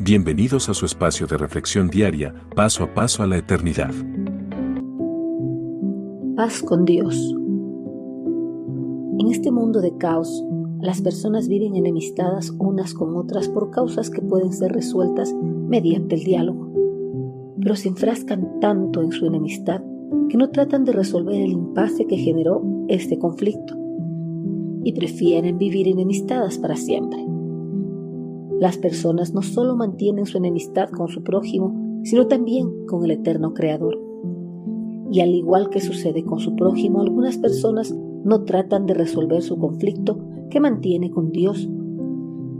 Bienvenidos a su espacio de reflexión diaria, paso a paso a la eternidad. Paz con Dios. En este mundo de caos, las personas viven enemistadas unas con otras por causas que pueden ser resueltas mediante el diálogo. Pero se enfrascan tanto en su enemistad que no tratan de resolver el impasse que generó este conflicto y prefieren vivir enemistadas para siempre. Las personas no solo mantienen su enemistad con su prójimo, sino también con el eterno Creador. Y al igual que sucede con su prójimo, algunas personas no tratan de resolver su conflicto que mantiene con Dios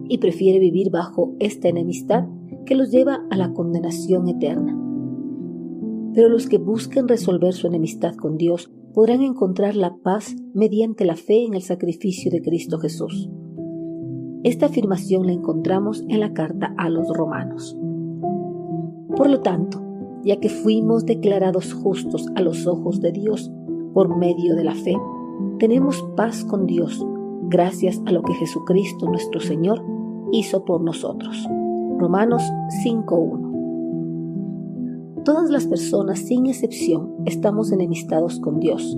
y prefiere vivir bajo esta enemistad que los lleva a la condenación eterna. Pero los que busquen resolver su enemistad con Dios podrán encontrar la paz mediante la fe en el sacrificio de Cristo Jesús. Esta afirmación la encontramos en la carta a los romanos. Por lo tanto, ya que fuimos declarados justos a los ojos de Dios por medio de la fe, tenemos paz con Dios gracias a lo que Jesucristo nuestro Señor hizo por nosotros. Romanos 5.1 Todas las personas, sin excepción, estamos enemistados con Dios,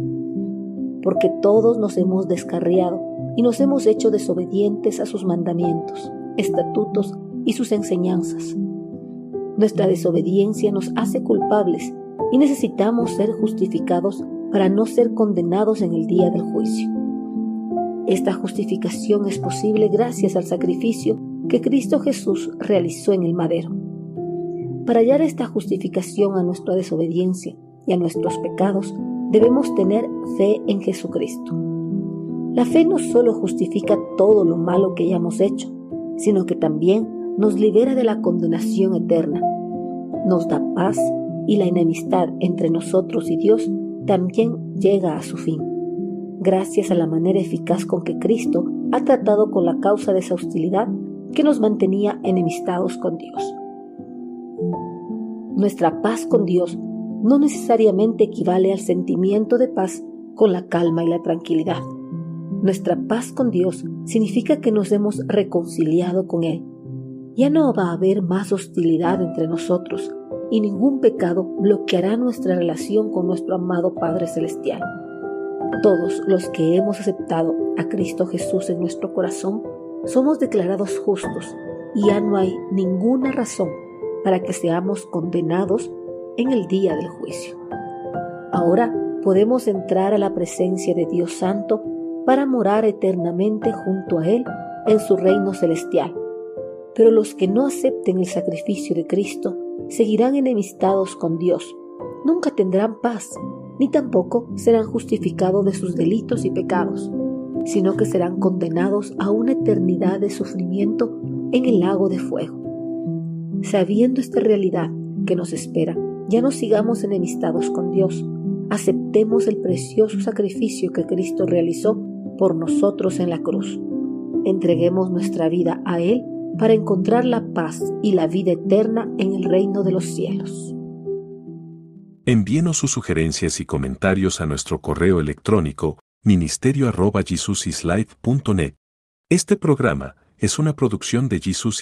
porque todos nos hemos descarriado y nos hemos hecho desobedientes a sus mandamientos, estatutos y sus enseñanzas. Nuestra desobediencia nos hace culpables y necesitamos ser justificados para no ser condenados en el día del juicio. Esta justificación es posible gracias al sacrificio que Cristo Jesús realizó en el madero. Para hallar esta justificación a nuestra desobediencia y a nuestros pecados, debemos tener fe en Jesucristo. La fe no solo justifica todo lo malo que hayamos hecho, sino que también nos libera de la condenación eterna, nos da paz y la enemistad entre nosotros y Dios también llega a su fin, gracias a la manera eficaz con que Cristo ha tratado con la causa de esa hostilidad que nos mantenía enemistados con Dios. Nuestra paz con Dios no necesariamente equivale al sentimiento de paz con la calma y la tranquilidad. Nuestra paz con Dios significa que nos hemos reconciliado con Él. Ya no va a haber más hostilidad entre nosotros y ningún pecado bloqueará nuestra relación con nuestro amado Padre Celestial. Todos los que hemos aceptado a Cristo Jesús en nuestro corazón somos declarados justos y ya no hay ninguna razón para que seamos condenados en el día del juicio. Ahora podemos entrar a la presencia de Dios Santo para morar eternamente junto a Él en su reino celestial. Pero los que no acepten el sacrificio de Cristo seguirán enemistados con Dios, nunca tendrán paz, ni tampoco serán justificados de sus delitos y pecados, sino que serán condenados a una eternidad de sufrimiento en el lago de fuego. Sabiendo esta realidad que nos espera, ya no sigamos enemistados con Dios, aceptemos el precioso sacrificio que Cristo realizó por nosotros en la cruz. Entreguemos nuestra vida a Él para encontrar la paz y la vida eterna en el reino de los cielos. Envíenos sus sugerencias y comentarios a nuestro correo electrónico ministerio.jesusislife.net. Este programa es una producción de Jesus